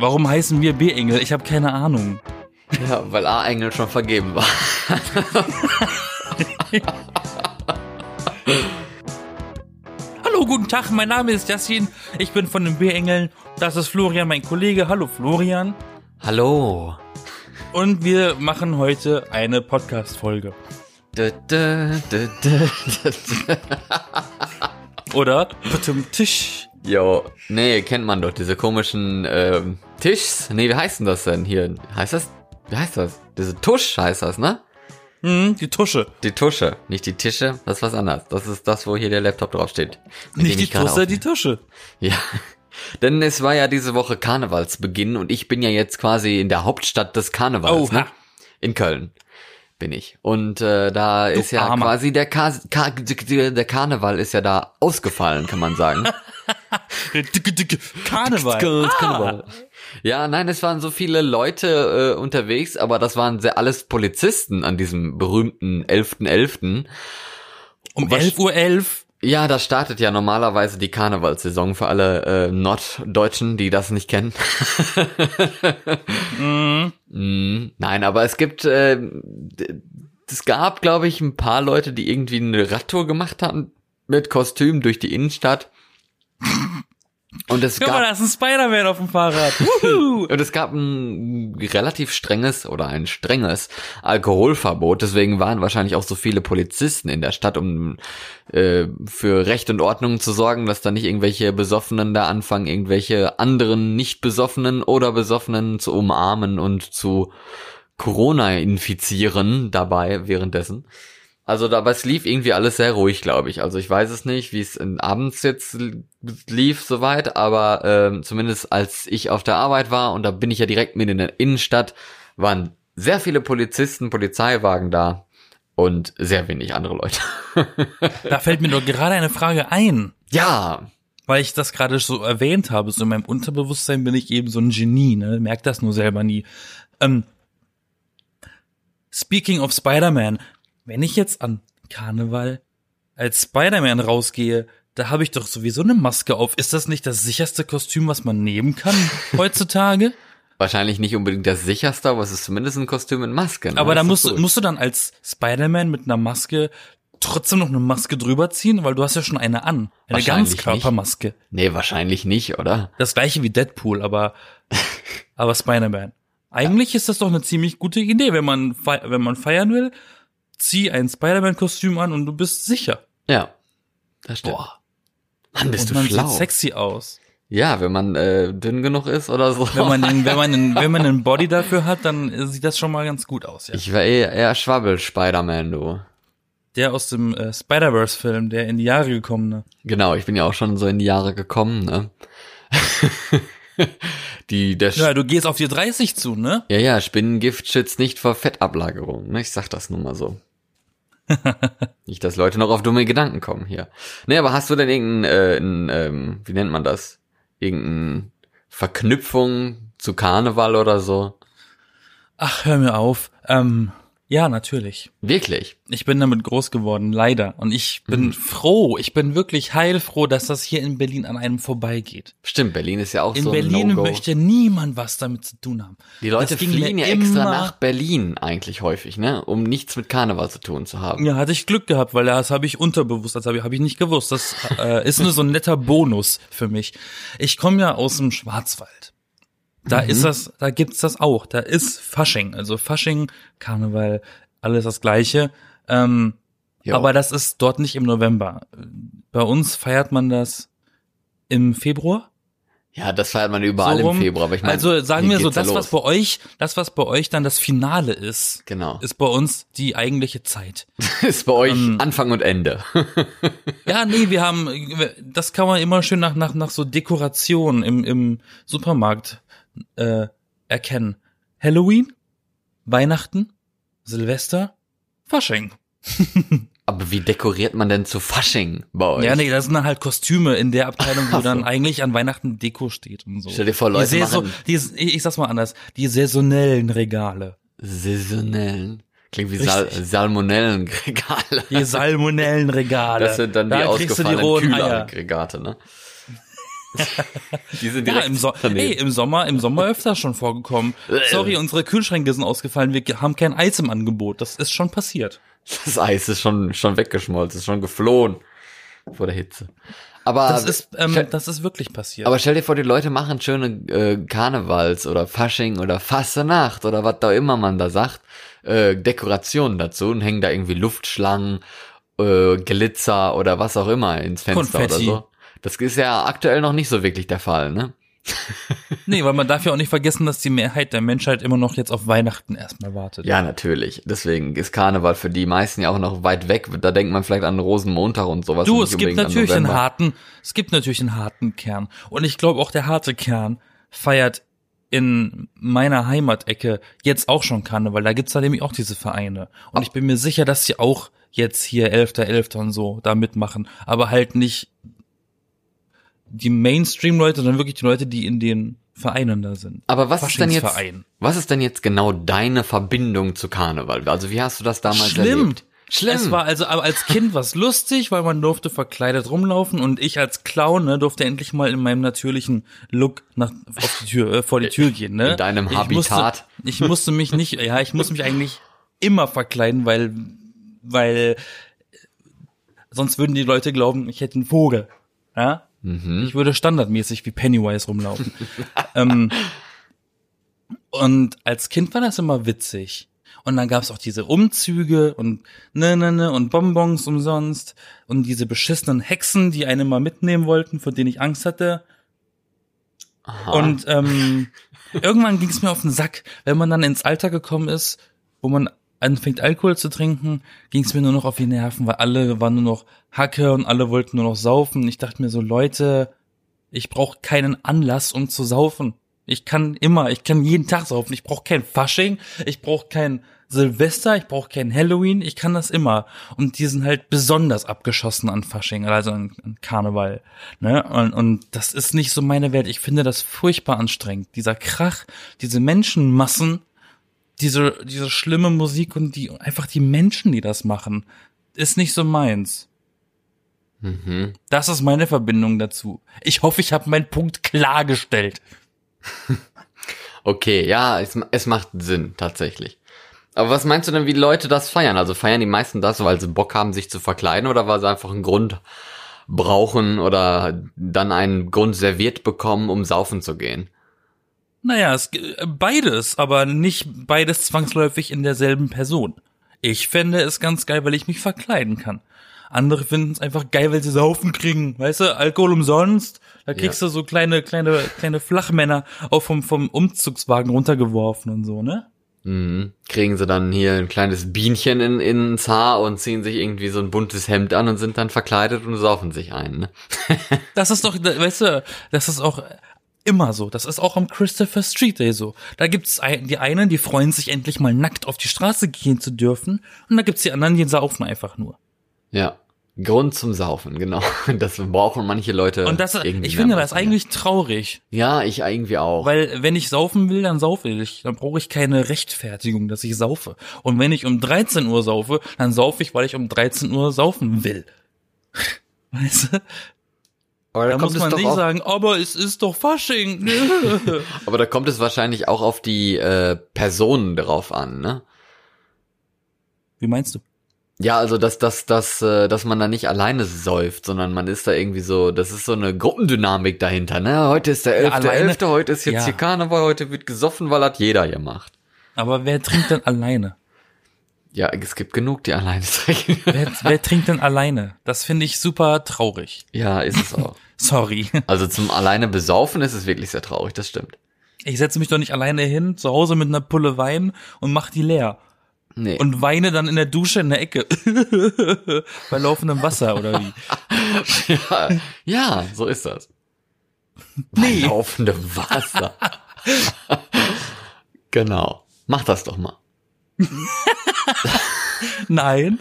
Warum heißen wir B-Engel? Ich habe keine Ahnung. Ja, weil A-Engel schon vergeben war. Hallo, guten Tag, mein Name ist Yassin. Ich bin von den B-Engeln. Das ist Florian, mein Kollege. Hallo, Florian. Hallo. Und wir machen heute eine Podcast-Folge. Oder? Zum Tisch. Jo, nee, kennt man doch, diese komischen ähm, Tischs. Nee, wie heißt denn das denn hier? Heißt das? Wie heißt das? Diese Tusch heißt das, ne? Hm, die Tusche. Die Tusche, nicht die Tische, das ist was anderes. Das ist das, wo hier der Laptop draufsteht. Nicht die Tusse, aufnehme. die Tusche. Ja. Denn es war ja diese Woche Karnevalsbeginn und ich bin ja jetzt quasi in der Hauptstadt des Karnevals, Oha. ne? In Köln bin ich. Und äh, da ist ja Armer. quasi der, Ka Ka der Karneval ist ja da ausgefallen, kann man sagen. Dicke, dicke Karneval. Karneval. Ja, nein, es waren so viele Leute äh, unterwegs, aber das waren sehr alles Polizisten an diesem berühmten 11.11. Um Was- 11.11 Uhr. 11. Ja, da startet ja normalerweise die Karnevalssaison für alle äh, Norddeutschen, die das nicht kennen. Mm, Nein, aber es gibt, äh, es gab, glaube ich, ein paar Leute, die irgendwie eine Radtour gemacht haben mit Kostüm durch die Innenstadt. Und es Guck mal, gab da ist ein Spider-Man auf dem Fahrrad. Und es gab ein relativ strenges oder ein strenges Alkoholverbot. Deswegen waren wahrscheinlich auch so viele Polizisten in der Stadt, um äh, für Recht und Ordnung zu sorgen, dass da nicht irgendwelche Besoffenen da anfangen, irgendwelche anderen nicht Besoffenen oder Besoffenen zu umarmen und zu Corona infizieren dabei währenddessen. Also dabei es lief irgendwie alles sehr ruhig, glaube ich. Also ich weiß es nicht, wie es in, abends jetzt lief soweit, aber ähm, zumindest als ich auf der Arbeit war und da bin ich ja direkt mit in der Innenstadt, waren sehr viele Polizisten, Polizeiwagen da und sehr wenig andere Leute. Da fällt mir doch gerade eine Frage ein. ja, Weil ich das gerade so erwähnt habe, so in meinem Unterbewusstsein bin ich eben so ein Genie, ne? Merk das nur selber nie. Ähm, speaking of Spider-Man, wenn ich jetzt an Karneval als Spider-Man rausgehe, da habe ich doch sowieso eine Maske auf. Ist das nicht das sicherste Kostüm, was man nehmen kann heutzutage? wahrscheinlich nicht unbedingt das sicherste, aber es ist zumindest ein Kostüm mit Maske. Ne? Aber da musst, gut. musst du dann als Spider-Man mit einer Maske trotzdem noch eine Maske drüber ziehen, weil du hast ja schon eine an. Eine Ganzkörpermaske. Nee, wahrscheinlich nicht, oder? Das gleiche wie Deadpool, aber, aber Spider-Man. Eigentlich ist das doch eine ziemlich gute Idee, wenn man, wenn man feiern will, zieh ein Spider-Man-Kostüm an und du bist sicher. Ja. Das stimmt. Boah. Mann, bist und du man schlau. sieht sexy aus. Ja, wenn man äh, dünn genug ist oder so. Wenn man, den, wenn man, den, wenn man einen Body dafür hat, dann sieht das schon mal ganz gut aus, ja. Ich war eher, eher Schwabbel-Spider-Man, du. Der aus dem äh, Spider-Verse-Film, der in die Jahre gekommene. Genau, ich bin ja auch schon so in die Jahre gekommen, ne? die, der Ja, ja. du gehst auf die 30 zu, ne? ja, ja, Spinnengift schützt nicht vor Fettablagerung, ne? Ich sag das nun mal so. nicht, dass Leute noch auf dumme Gedanken kommen hier. Nee, aber hast du denn irgendein, äh, ähm, wie nennt man das? Irgendeine Verknüpfung zu Karneval oder so? Ach, hör mir auf. Ähm, ja, natürlich. Wirklich? Ich bin damit groß geworden, leider. Und ich bin Mhm. froh, ich bin wirklich heilfroh, dass das hier in Berlin an einem vorbeigeht. Stimmt, Berlin ist ja auch In so ein Berlin No-Go. möchte niemand was damit zu tun haben. Die Leute fliehen ja extra nach Berlin eigentlich häufig, ne? Um nichts mit Karneval zu tun zu haben. Ja, hatte ich Glück gehabt, weil das habe ich unterbewusst, das habe ich, hab ich nicht gewusst. Das äh, ist nur so ein netter Bonus für mich. Ich komme ja aus dem Schwarzwald. Da Mhm. ist das, da gibt's das auch. Da ist Fasching, also Fasching, Karneval, alles das Gleiche. Ähm, Jo. aber das ist dort nicht im November. Bei uns feiert man das im Februar. Ja, das feiert man überall so im Februar, aber ich meine, also sagen wir so, das was los. bei euch, das was bei euch dann das Finale ist, Genau. ist bei uns die eigentliche Zeit. Ist bei euch Ähm, Anfang und Ende. Ja, nee, wir haben, das kann man immer schön nach, nach, nach so Dekoration im, im Supermarkt äh, erkennen. Halloween, Weihnachten, Silvester, Fasching. aber wie dekoriert man denn zu Fasching bei euch? Ja, nee, das sind dann halt Kostüme in der Abteilung, wo so. dann eigentlich an Weihnachten Deko steht und so. Stell dir vor, Leute die machen- die, ich sag's mal anders, die saisonellen Regale. Saisonellen. Klingt wie. Sal Salmonellenregale. Die Salmonellenregale. Das sind dann die da kriegst du die ausgefallenen. Kühleraggregate, ne? Die sind Ja, direkt im, so daneben. ey, im Sommer, im Sommer öfter schon vorgekommen. Sorry, unsere Kühlschränke sind ausgefallen, wir haben kein Eis im Angebot. Das ist schon passiert. Das Eis ist schon, schon weggeschmolzen, ist schon geflohen vor der Hitze. Aber, Das ist, ähm, stell, das ist wirklich passiert. aber stell dir vor, die Leute machen schöne äh, Karnevals oder Fasching oder Fassenacht oder was da immer man da sagt, äh, Dekorationen dazu und hängen da irgendwie Luftschlangen, äh, Glitzer oder was auch immer ins Fenster Konfetti. oder so. Das ist ja aktuell noch nicht so wirklich der Fall, ne? nee, weil man darf ja auch nicht vergessen, dass die Mehrheit der Menschheit immer noch jetzt auf Weihnachten erstmal wartet. Ja, natürlich. Deswegen ist Karneval für die meisten ja auch noch weit weg. Da denkt man vielleicht an Rosenmontag und sowas. Du, es gibt natürlich einen harten, es gibt natürlich einen harten Kern. Und ich glaube auch der harte Kern feiert in meiner Heimatecke jetzt auch schon Karneval. Da gibt's da nämlich auch diese Vereine. Und ich bin mir sicher, dass sie auch jetzt hier 11.11. und so da mitmachen. Aber halt nicht die Mainstream-Leute, sondern wirklich die Leute, die in den Vereinen da sind. Aber was ist denn jetzt, was ist denn jetzt genau deine Verbindung zu Karneval? Also wie hast du das damals Schlimm. erlebt? Schlimm. Es war also aber als Kind was lustig, weil man durfte verkleidet rumlaufen und ich als Clown ne, durfte endlich mal in meinem natürlichen Look nach auf die Tür äh, vor die Tür gehen, ne? In deinem ich Habitat. Musste, ich musste mich nicht, ja, ich muss mich eigentlich immer verkleiden, weil weil sonst würden die Leute glauben, ich hätte einen Vogel, ja? Mhm. Ich würde standardmäßig wie Pennywise rumlaufen. ähm, und als Kind war das immer witzig. Und dann gab's auch diese Umzüge und ne, ne, ne und Bonbons umsonst und diese beschissenen Hexen, die einen mal mitnehmen wollten, vor denen ich Angst hatte. Aha. Und ähm, irgendwann ging's mir auf den Sack, wenn man dann ins Alter gekommen ist, wo man anfängt Alkohol zu trinken, ging's mir nur noch auf die Nerven, weil alle waren nur noch Hacke und alle wollten nur noch saufen. Ich dachte mir so, Leute, ich brauche keinen Anlass, um zu saufen. Ich kann immer, ich kann jeden Tag saufen. Ich brauche kein Fasching, ich brauche kein Silvester, ich brauche kein Halloween, ich kann das immer. Und die sind halt besonders abgeschossen an Fasching, also an, an Karneval. Ne? Und, und das ist nicht so meine Welt. Ich finde das furchtbar anstrengend. Dieser Krach, diese Menschenmassen, diese, diese schlimme Musik und die einfach die Menschen, die das machen, ist nicht so meins. Mhm. Das ist meine Verbindung dazu. Ich hoffe, ich habe meinen Punkt klargestellt. Okay, ja, es, es macht Sinn, tatsächlich. Aber was meinst du denn, wie Leute das feiern? Also feiern die meisten das, weil sie Bock haben, sich zu verkleiden oder weil sie einfach einen Grund brauchen oder dann einen Grund serviert bekommen, um saufen zu gehen? Naja, es, äh, beides, aber nicht beides zwangsläufig in derselben Person. Ich fände es ganz geil, weil ich mich verkleiden kann. Andere finden es einfach geil, weil sie saufen kriegen. Weißt du, Alkohol umsonst. Da kriegst du so kleine, kleine, kleine Flachmänner auch vom, vom Umzugswagen runtergeworfen und so, ne? Mhm. Kriegen sie dann hier ein kleines Bienchen in, ins Haar und ziehen sich irgendwie so ein buntes Hemd an und sind dann verkleidet und saufen sich ein, ne? Das ist doch, weißt du, das ist auch immer so. Das ist auch am Christopher Street Day so. Da gibt's die einen, die freuen sich endlich mal nackt auf die Straße gehen zu dürfen. Und da gibt's die anderen, die saufen einfach nur. Ja. Grund zum Saufen, genau. Das brauchen manche Leute. Und das, irgendwie ich finde mehr das machen, eigentlich traurig. Ja, ich irgendwie auch. Weil wenn ich saufen will, dann saufe ich. Dann brauche ich keine Rechtfertigung, dass ich saufe. Und wenn ich um 13 Uhr saufe, dann saufe ich, weil ich um 13 Uhr saufen will. Weißt du? Aber Da muss man nicht sagen, aber es ist doch Fasching. aber da kommt es wahrscheinlich auch auf die äh, Personen drauf an, ne? Wie meinst du? Ja, also dass dass dass äh, dass man da nicht alleine säuft, sondern man ist da irgendwie so, das ist so eine Gruppendynamik dahinter, ne? Heute ist der Ja, 11.11., alleine- elfte, heute ist jetzt Ja. hier Karneval, heute wird gesoffen, weil das jeder hier macht. Aber wer trinkt denn alleine? Ja, es gibt genug, die alleine trinken. Wer, wer trinkt denn alleine? Das finde ich super traurig. ja, ist es auch. Sorry. Also zum alleine besaufen ist es wirklich sehr traurig, das stimmt. Ich setze mich doch nicht alleine hin, zu Hause mit einer Pulle Wein und mach die leer. Nee. Und weine dann in der Dusche in der Ecke. Bei laufendem Wasser oder wie? ja, ja, so ist das. Nee. Bei laufendem Wasser. genau. Mach das doch mal. Nein.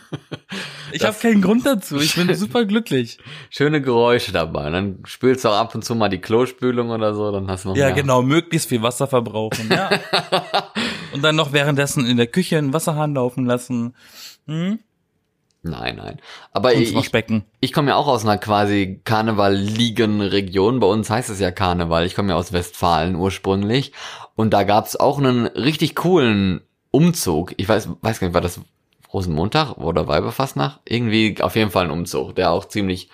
Ich habe keinen Grund dazu. Ich bin super glücklich. Schöne Geräusche dabei. Dann spülst du auch ab und zu mal die Klospülung oder so, dann hast du noch Ja, mehr. genau, möglichst viel Wasser verbrauchen. Ja. Und dann noch währenddessen in der Küche einen Wasserhahn laufen lassen. Hm? Nein, nein. Aber ich, Waschbecken. ich komme ja auch aus einer quasi Karneval-Ligen-Region. Bei uns heißt es ja Karneval. Ich komme ja aus Westfalen ursprünglich. Und da gab's auch einen richtig coolen Umzug. Ich weiß, weiß gar nicht, war das Rosenmontag oder Weiberfastnacht? Irgendwie auf jeden Fall ein Umzug, der auch ziemlich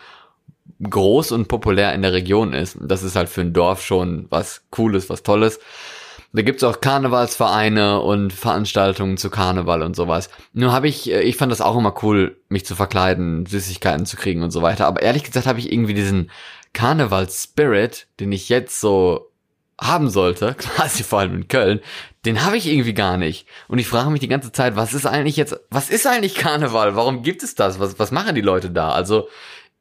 groß und populär in der Region ist. Das ist halt für ein Dorf schon was Cooles, was Tolles. Da gibt's auch Karnevalsvereine und Veranstaltungen zu Karneval und sowas. Nur habe ich, äh, ich fand das auch immer cool, mich zu verkleiden, Süßigkeiten zu kriegen und so weiter. Aber ehrlich gesagt habe ich irgendwie diesen Karneval-Spirit, den ich jetzt so haben sollte, quasi vor allem in Köln, den habe ich irgendwie gar nicht. Und ich frage mich die ganze Zeit, was ist eigentlich jetzt, was ist eigentlich Karneval? Warum gibt es das? Was, was machen die Leute da? Also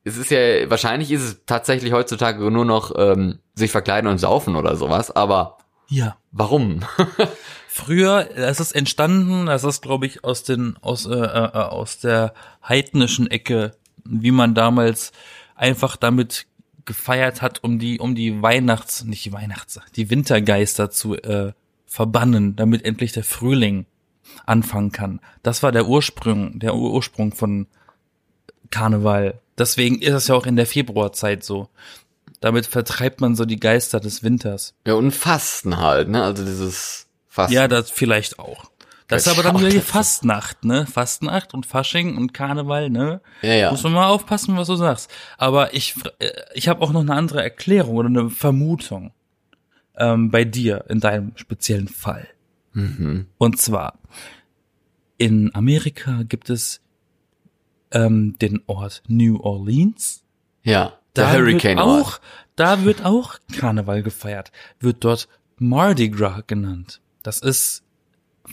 es ist ja, wahrscheinlich ist es tatsächlich heutzutage nur noch ähm, sich verkleiden und saufen oder sowas, aber Ja. warum? Früher, es ist entstanden, das ist glaube ich aus den aus äh, äh, aus der heidnischen Ecke, wie man damals einfach damit gefeiert hat, um die um die Weihnachts nicht die Weihnachts die Wintergeister zu äh, verbannen, damit endlich der Frühling anfangen kann. Das war der Ursprung der Ur Ursprung von Karneval. Deswegen ist es ja auch in der Februarzeit so. Damit vertreibt man so die Geister des Winters. ja, und Fasten halt, ne? Also dieses Fasten. Ja, das vielleicht auch. Das ist aber dann wieder die dazu. Fastnacht, ne? Fastnacht und Fasching und Karneval, ne? ja, ja. Muss man mal aufpassen, was du sagst. Aber ich, äh, ich habe auch noch eine andere Erklärung oder eine Vermutung ähm, bei dir in deinem speziellen Fall. Mhm. Und zwar in Amerika gibt es ähm, den Ort New Orleans. Ja. Da Der Hurricane wird auch, da wird auch Karneval gefeiert. Wird dort Mardi Gras genannt. Das ist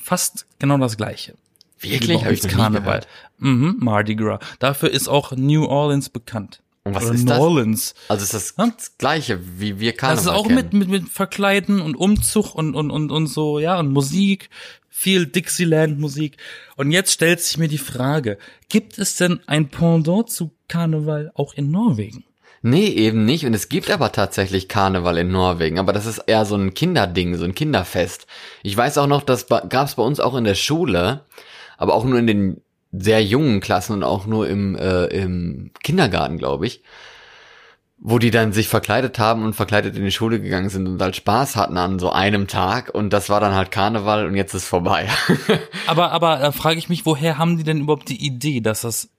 fast genau das gleiche. Wirklich? Hab Hab ich Karneval. Mhm, Mardi Gras. Dafür ist auch New Orleans bekannt. Und was Oder ist New das? Orleans. Also ist das Hm? das gleiche, wie wir Karneval Das ist auch kennen. mit, mit, mit Verkleiden und Umzug und, und, und, und so, ja, und Musik. Viel Dixieland-Musik. Und jetzt stellt sich mir die Frage, gibt es denn ein Pendant zu Karneval auch in Norwegen? Nee, eben nicht. Und es gibt aber tatsächlich Karneval in Norwegen. Aber das ist eher so ein Kinderding, so ein Kinderfest. Ich weiß auch noch, das gab es bei uns auch in der Schule, aber auch nur in den sehr jungen Klassen und auch nur im, äh, im Kindergarten, glaube ich. Wo die dann sich verkleidet haben und verkleidet in die Schule gegangen sind und halt Spaß hatten an so einem Tag. Und das war dann halt Karneval und jetzt ist vorbei. Aber, aber da frage ich mich, woher haben die denn überhaupt die Idee, dass das,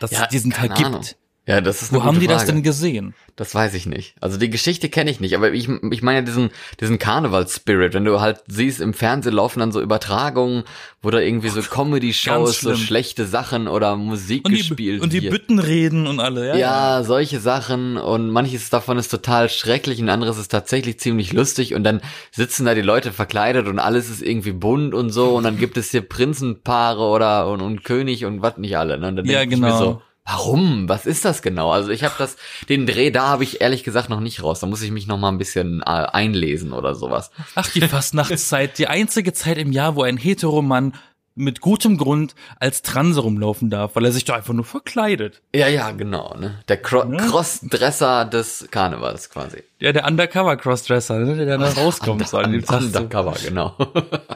dass Ja, es diesen Tag keine gibt? Ja, das ist Wo eine haben gute die das Frage. denn gesehen? Das weiß ich nicht. Also die Geschichte kenne ich nicht, aber ich, ich meine diesen, diesen Karneval-Spirit, wenn du halt siehst, im Fernsehen laufen dann so Übertragungen, wo da irgendwie so Comedy-Shows, so schlechte Sachen oder Musik Und die, gespielt und die wird. Bütten reden und alle, ja. Ja, solche Sachen und manches davon ist total schrecklich und anderes ist tatsächlich ziemlich lustig und dann sitzen da die Leute verkleidet und alles ist irgendwie bunt und so und dann gibt es hier Prinzenpaare oder und, und König und was nicht alle. Ne? Und dann Ja, denk ich mir genau. so, warum? Was ist das genau? Also ich habe das, den Dreh da habe ich ehrlich gesagt noch nicht raus. Da muss ich mich noch mal ein bisschen äh, einlesen oder sowas. Ach, die Fastnachtszeit, die einzige Zeit im Jahr, wo ein Heteromann mit gutem Grund als Transe rumlaufen darf, weil er sich doch einfach nur verkleidet. Ja, ja, genau. Ne? Der Cro Ne? Crossdresser des Karnevals quasi. Ja, der Undercover-Crossdresser, ne, der da rauskommt. so an dem so. Undercover, genau.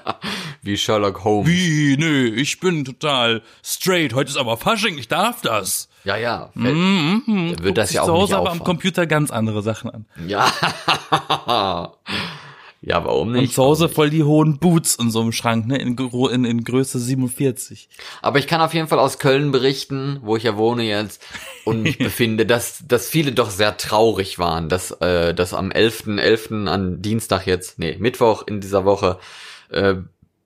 Wie Sherlock Holmes. Wie? Nee, ich bin total straight. Heute ist aber Fasching, ich darf das. Ja, ja. Mhm, mhm. Wird das Guckt ja auch zu nicht Hause aber am. Computer ganz andere Sachen an. Ja. ja, warum Und nicht? zu Hause voll die hohen Boots in so einem Schrank, ne, in, in, in Größe 47. Aber ich kann auf jeden Fall aus Köln berichten, wo ich ja wohne jetzt und mich befinde, dass, dass viele doch sehr traurig waren, dass, äh, dass am 11.11. an Dienstag jetzt, nee, Mittwoch in dieser Woche, äh,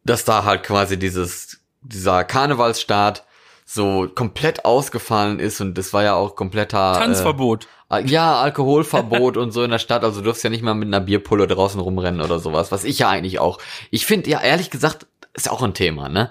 dass da halt quasi dieses, dieser Karnevalsstart so komplett ausgefallen ist und das war ja auch kompletter Tanzverbot. Äh, ja, Alkoholverbot und so in der Stadt, also du darfst ja nicht mal mit einer Bierpulle draußen rumrennen oder sowas, was ich ja eigentlich auch. Ich finde ja ehrlich gesagt, ist auch ein Thema, ne?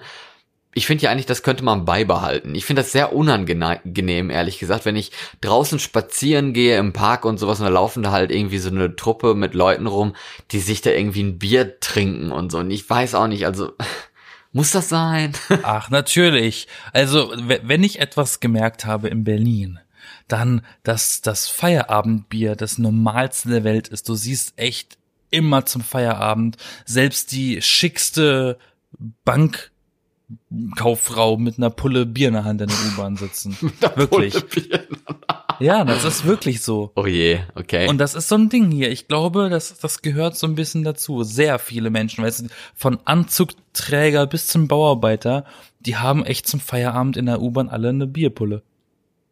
Ich finde ja eigentlich, das könnte man beibehalten. Ich finde das sehr unangenehm, ehrlich gesagt, wenn ich draußen spazieren gehe im Park und sowas und da laufen da halt irgendwie so eine Truppe mit Leuten rum, die sich da irgendwie ein Bier trinken und so. Und ich weiß auch nicht, also muss das sein? Ach, natürlich. Also, wenn ich etwas gemerkt habe in Berlin, dann, dass das Feierabendbier das Normalste der Welt ist. Du siehst echt immer zum Feierabend selbst die schickste Bank Kauffrau mit einer Pulle Bier in der Hand in der U-Bahn sitzen. wirklich. Ja, das ist wirklich so. Oh je, okay. Und das ist so ein Ding hier. Ich glaube, das, das gehört so ein bisschen dazu. Sehr viele Menschen, weißt du, von Anzugträger bis zum Bauarbeiter, die haben echt zum Feierabend in der U-Bahn alle eine Bierpulle.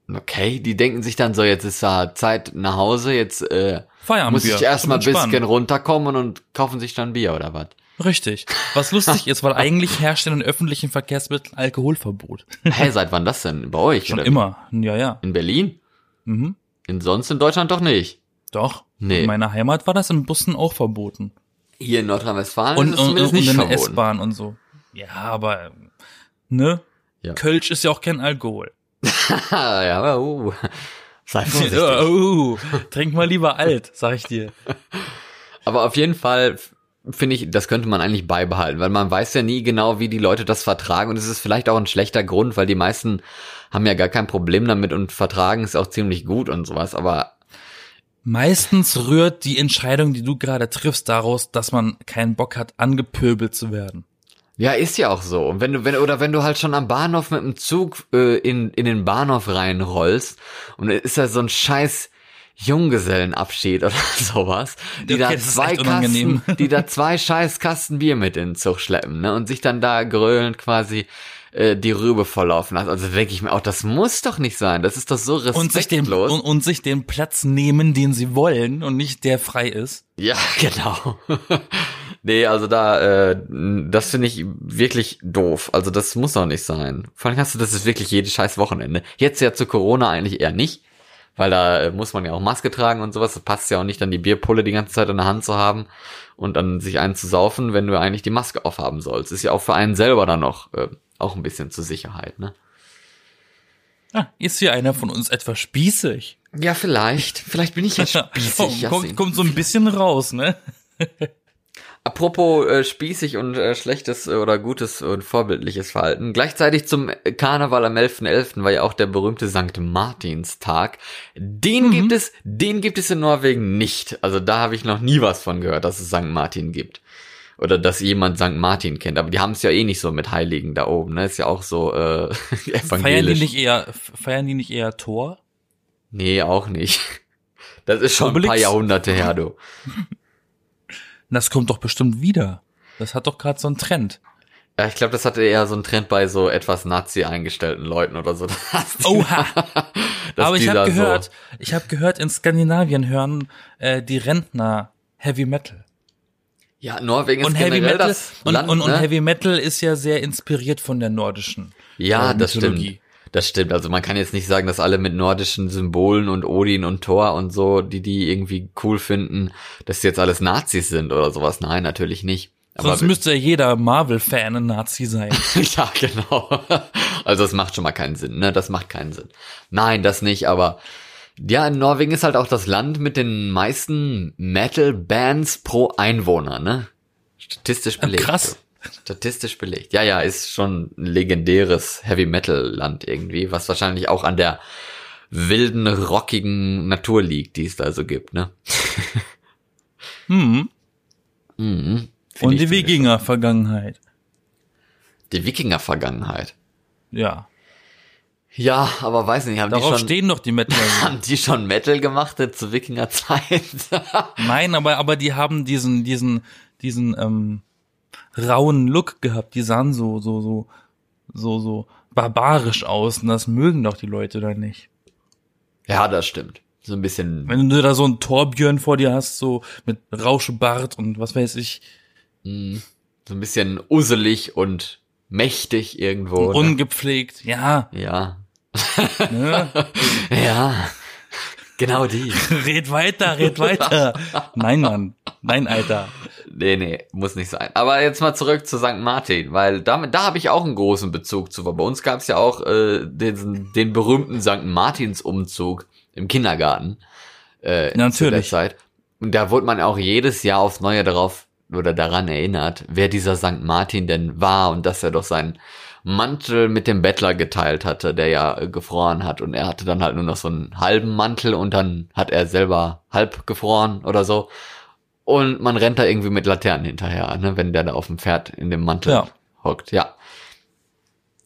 Okay, die denken sich dann so, jetzt ist da Zeit nach Hause, jetzt äh, Feierabend muss ich erstmal ein bisschen runterkommen und kaufen sich dann Bier oder was? Richtig. Was lustig ist, weil eigentlich herrscht in den öffentlichen Verkehrsmitteln Alkoholverbot. Hä, hey, seit wann das denn? Bei euch? Schon oder? immer. Ja, ja. In Berlin? Mhm. In sonst in Deutschland doch nicht. Doch. Nee. In meiner Heimat war das in Bussen auch verboten. Hier in Nordrhein-Westfalen Und, ist es und, und nicht in der. S-Bahn und so. Ja, aber, ne? Ja. Kölsch ist ja auch kein Alkohol. ja, aber uh, sei vorsichtig. oh, trink mal lieber alt, sag ich dir. Aber auf jeden Fall finde ich, das könnte man eigentlich beibehalten, weil man weiß ja nie genau, wie die Leute das vertragen und es ist vielleicht auch ein schlechter Grund, weil die meisten haben ja gar kein Problem damit und vertragen es auch ziemlich gut und sowas, aber Meistens rührt die Entscheidung, die du gerade triffst, daraus, dass man keinen Bock hat, angepöbelt zu werden. Ja, ist ja auch so. Und wenn du, wenn, oder wenn du halt schon am Bahnhof mit dem Zug äh, in, in den Bahnhof reinrollst und ist da so ein scheiß Junggesellenabschied oder sowas, die Okay, da zwei. Kasten, die da zwei scheiß Kasten Bier mit in den Zug schleppen, ne, und sich dann da grölend quasi äh, die Rübe volllaufen lassen. Also denke ich mir auch, das muss doch nicht sein. Das ist doch so respektlos. Und sich, den, und, und sich den Platz nehmen, den sie wollen und nicht der frei ist. Ja, genau. Nee, also da, äh, das finde ich wirklich doof. Also das muss doch nicht sein. Vor allem hast du, das ist wirklich jedes scheiß Wochenende. Jetzt ja zu Corona eigentlich eher nicht, weil da äh, muss man ja auch Maske tragen und sowas. Das passt ja auch nicht, dann die Bierpulle die ganze Zeit in der Hand zu haben und dann sich einen zu saufen, wenn du eigentlich die Maske aufhaben sollst. Ist ja auch für einen selber dann noch äh, auch ein bisschen zur Sicherheit, ne? Ah, ist hier einer von uns etwas spießig? Ja, vielleicht. Vielleicht bin ich ja spießig. Oh, kommt, kommt so ein bisschen raus, ne? Apropos äh, spießig und äh, schlechtes äh, oder gutes und vorbildliches Verhalten. Gleichzeitig zum Karneval am 11.11. war ja auch der berühmte St. Martinstag. Den gibt es, den gibt es in Norwegen nicht. Also da habe ich noch nie was von gehört, dass es St. Martin gibt. Oder dass jemand St. Martin kennt. Aber die haben es ja eh nicht so mit Heiligen da oben. Ne? Ist ja auch so äh, evangelisch. Feiern die nicht eher, feiern die nicht eher Tor? Nee, auch nicht. Das ist schon ein Obelix? paar Jahrhunderte her, du. Das kommt doch bestimmt wieder. Das hat doch gerade so einen Trend. Ja, ich glaube, das hatte eher so einen Trend bei so etwas Nazi eingestellten Leuten oder so. Oha. Aber ich habe so- gehört, ich habe gehört, in Skandinavien hören äh, die Rentner Heavy Metal. Ja, Norwegen ist Und Heavy generell Metal das und, Land, und, und ne? Heavy Metal ist ja sehr inspiriert von der nordischen. Ja, äh, das stimmt. Das stimmt. Also man kann jetzt nicht sagen, dass alle mit nordischen Symbolen und Odin und Thor und so, die die irgendwie cool finden, dass die jetzt alles Nazis sind oder sowas. Nein, natürlich nicht. Aber Sonst müsste ja jeder Marvel-Fan ein Nazi sein. ja, genau. Also das macht schon mal keinen Sinn, ne? Das macht keinen Sinn. Nein, das nicht, aber ja, in Norwegen ist halt auch das Land mit den meisten Metal-Bands pro Einwohner, ne? Statistisch belegt. krass. Statistisch belegt. Ja, ja, ist schon ein legendäres Heavy-Metal-Land irgendwie, was wahrscheinlich auch an der wilden, rockigen Natur liegt, die es da so gibt, ne? Hm. Mhm. Und die. Wikinger-Vergangenheit. Die Wikinger-Vergangenheit. Ja. Ja, aber weiß nicht, haben Darauf die schon... stehen doch die Metaler. Haben die schon Metal gemacht zu Wikingerzeit? Nein, aber, aber die haben diesen, diesen, diesen, ähm, rauen Look gehabt. Die sahen so, so, so, so, so barbarisch aus. Und das mögen doch die Leute da nicht. ja, das stimmt. So ein bisschen. Wenn du da so einen Torbjörn vor dir hast, so mit Rauschebart und was weiß ich, mh, so ein bisschen uselig und mächtig irgendwo. ne? ungepflegt, ja, ja. ne? Ja. Genau die. red weiter, red weiter. Nein, Mann. Nein, Alter. Nee, nee, muss nicht sein. Aber jetzt mal zurück zu St. Martin, weil damit, da habe ich auch einen großen Bezug zu. Weil bei uns gab es ja auch äh, den, den berühmten St. Martins Umzug im Kindergarten. Äh, Zu der Natürlich. Zeit. Und da wurde man auch jedes Jahr aufs Neue darauf oder daran erinnert, wer dieser St. Martin denn war und dass er doch seinen Mantel mit dem Bettler geteilt hatte, der ja äh, gefroren hat. Und er hatte dann halt nur noch so einen halben Mantel und dann hat er selber halb gefroren oder so. Und man rennt da irgendwie mit Laternen hinterher, ne, wenn der da auf dem Pferd in dem Mantel Ja. hockt. Ja.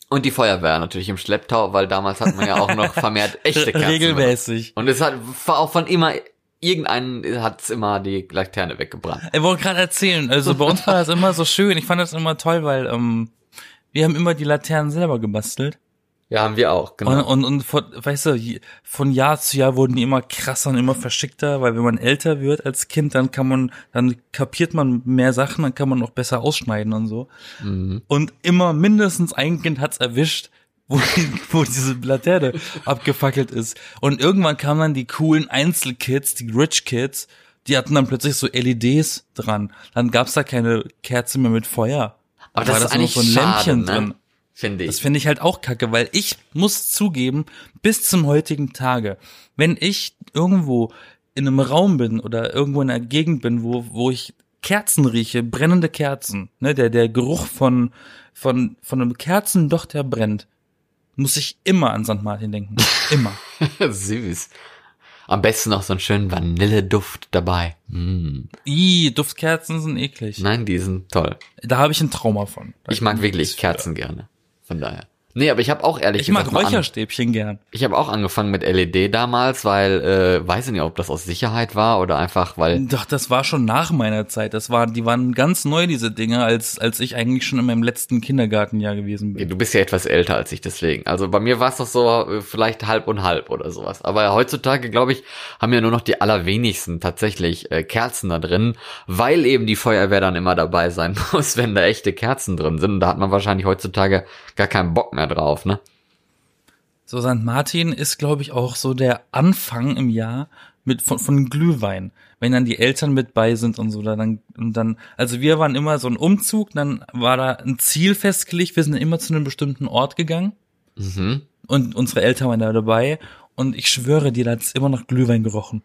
Und die Feuerwehr natürlich im Schlepptau, weil damals hat man ja auch noch vermehrt echte Kerzen. Regelmäßig. Und es hat war auch von immer irgendeinen hat's immer die Laterne weggebrannt. Ich wollte gerade erzählen, also bei uns war das immer so schön. Ich fand das immer toll, weil ähm, wir haben immer die Laternen selber gebastelt. Ja, haben wir auch, Und, und, und von, weißt du, von Jahr zu Jahr wurden die immer krasser und immer verschickter, weil wenn man älter wird als Kind, dann kann man, dann kapiert man mehr Sachen, dann kann man auch besser ausschneiden und so. Mhm. Und immer mindestens ein Kind hat's erwischt, wo, die, wo diese Laterne abgefackelt ist. Und irgendwann kamen dann die coolen Einzelkids, die Rich Kids, die hatten dann plötzlich so LEDs dran. Dann gab's da keine Kerze mehr mit Feuer. Aber das war ist eigentlich so ein schade, Lämpchen ne? drin. Finde Das ich. finde ich halt auch kacke, weil ich muss zugeben, bis zum heutigen Tage, wenn ich irgendwo in einem Raum bin oder irgendwo in einer Gegend bin, wo, wo ich Kerzen rieche, brennende Kerzen, ne, der, der Geruch von, von, von einem Kerzendoch, der brennt, muss ich immer an St. Martin denken. Immer. Süß. Am besten noch so einen schönen Vanilleduft dabei. Mm. Ih, Duftkerzen sind eklig. Nein, die sind toll. Da habe ich ein Trauma von. Ich mag wirklich Kerzen gerne. Von daher. Nee, aber ich habe auch ehrlich Ich mag gesagt mal an- Räucherstäbchen gern. Ich habe auch angefangen mit LED damals, weil äh, weiß ich nicht, ob das aus Sicherheit war oder einfach, weil Doch, das war schon nach meiner Zeit. Das war, die waren ganz neu, diese Dinge, als, als ich eigentlich schon in meinem letzten Kindergartenjahr gewesen bin. du bist ja etwas älter als ich deswegen. Also bei mir war es doch so äh, vielleicht halb und halb oder sowas. Aber heutzutage, glaube ich, haben ja nur noch die allerwenigsten tatsächlich äh, Kerzen da drin, weil eben die Feuerwehr dann immer dabei sein muss, wenn da echte Kerzen drin sind. Und da hat man wahrscheinlich heutzutage gar keinen Bock mehr drauf, ne? So, St. Martin ist, glaube ich, auch so der Anfang im Jahr mit von, von Glühwein. Wenn dann die Eltern mit bei sind und so, dann, und dann, also wir waren immer so ein Umzug, dann war da ein Ziel festgelegt, wir sind immer zu einem bestimmten Ort gegangen Mhm. und unsere Eltern waren da dabei und ich schwöre dir, da hat's immer noch Glühwein gerochen.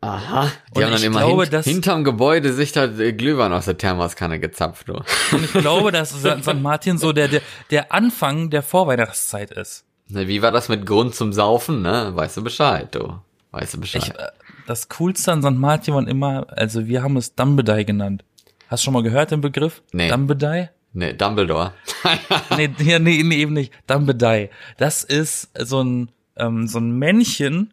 Aha. Die Und haben dann ich immer glaube, hint dass- hinterm Gebäude sich da äh, Glühwein aus der Thermoskanne gezapft, du. Und ich glaube, dass St. Martin so der, der, der Anfang der Vorweihnachtszeit ist. Ne, Wie war das mit Grund zum Saufen, ne? Weißt du Bescheid, du. Weißt du Bescheid. Ich, äh, das Coolste an St. Martin waren immer, also wir haben es Dambedei genannt. Hast du schon mal gehört den Begriff? Nee. Dambedei? ne, Dumbledore. Nee, nee, nee, eben nicht. Dambedei. Das ist so ein, ähm, so ein Männchen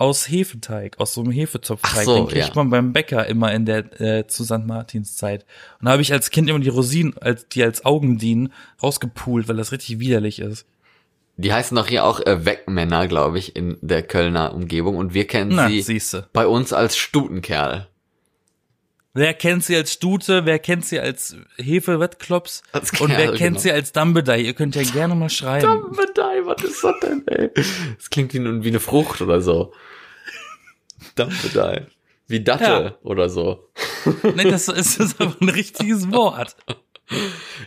aus Hefeteig, aus so einem Hefezopfteig. So, Den kriegt ja. man beim Bäcker immer in der äh, zu St. Martins Zeit. Und da habe ich als Kind immer die Rosinen, als, die als Augen dienen, rausgepult, weil das richtig widerlich ist. Die heißen doch hier auch äh, Wegmänner, glaube ich, in der Kölner Umgebung. Und wir kennen Na, sie siehste. bei uns als Stutenkerl. Wer kennt sie als Stute, wer kennt sie als Hefewettklops und wer kennt genau. sie als Dambedei? Ihr könnt ja gerne mal schreiben. Dumbledore, was ist das denn, ey? Das klingt wie, wie eine Frucht oder so. Dumbledore. Wie Datte Ja. oder so. nee, das ist, das ist aber ein richtiges Wort.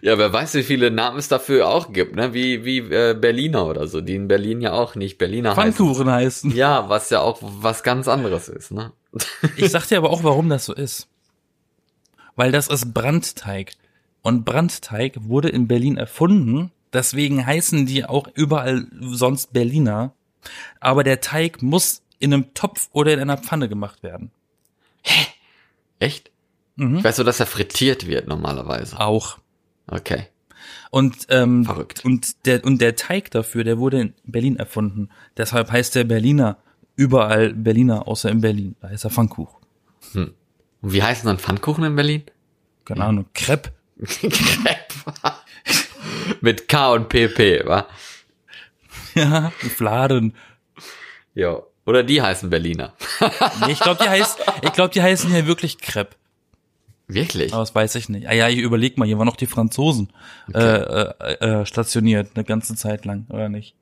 Ja, wer weiß, wie viele Namen es dafür auch gibt, ne? Wie, wie äh, Berliner oder so, die in Berlin ja auch nicht Berliner heißen. Pfannkuchen heißen. Ja, was ja auch was ganz anderes ist, ne? Ich sag dir aber auch, warum das so ist. Weil das ist Brandteig. Und Brandteig wurde in Berlin erfunden. Deswegen heißen die auch überall sonst Berliner. Aber der Teig muss in einem Topf oder in einer Pfanne gemacht werden. Echt? Mhm. Ich weiß so, dass er frittiert wird normalerweise. Auch. Okay. Und, ähm, Verrückt. und der, und der Teig dafür, der wurde in Berlin erfunden. Deshalb heißt der Berliner überall Berliner, außer in Berlin. Da heißt er Pfannkuchen. Und wie heißen dann Pfannkuchen in Berlin? Keine Ahnung. Crepe. Crepe. Mit K und PP, wa? Ja, die Fladen. Ja. Oder die heißen Berliner. Nee, ich glaube, die heißt, ich glaube, die heißen hier wirklich Crepe. Wirklich? Aber das weiß ich nicht. Ah ja, ich überleg mal, hier waren noch die Franzosen äh, äh, äh, stationiert eine ganze Zeit lang, oder nicht?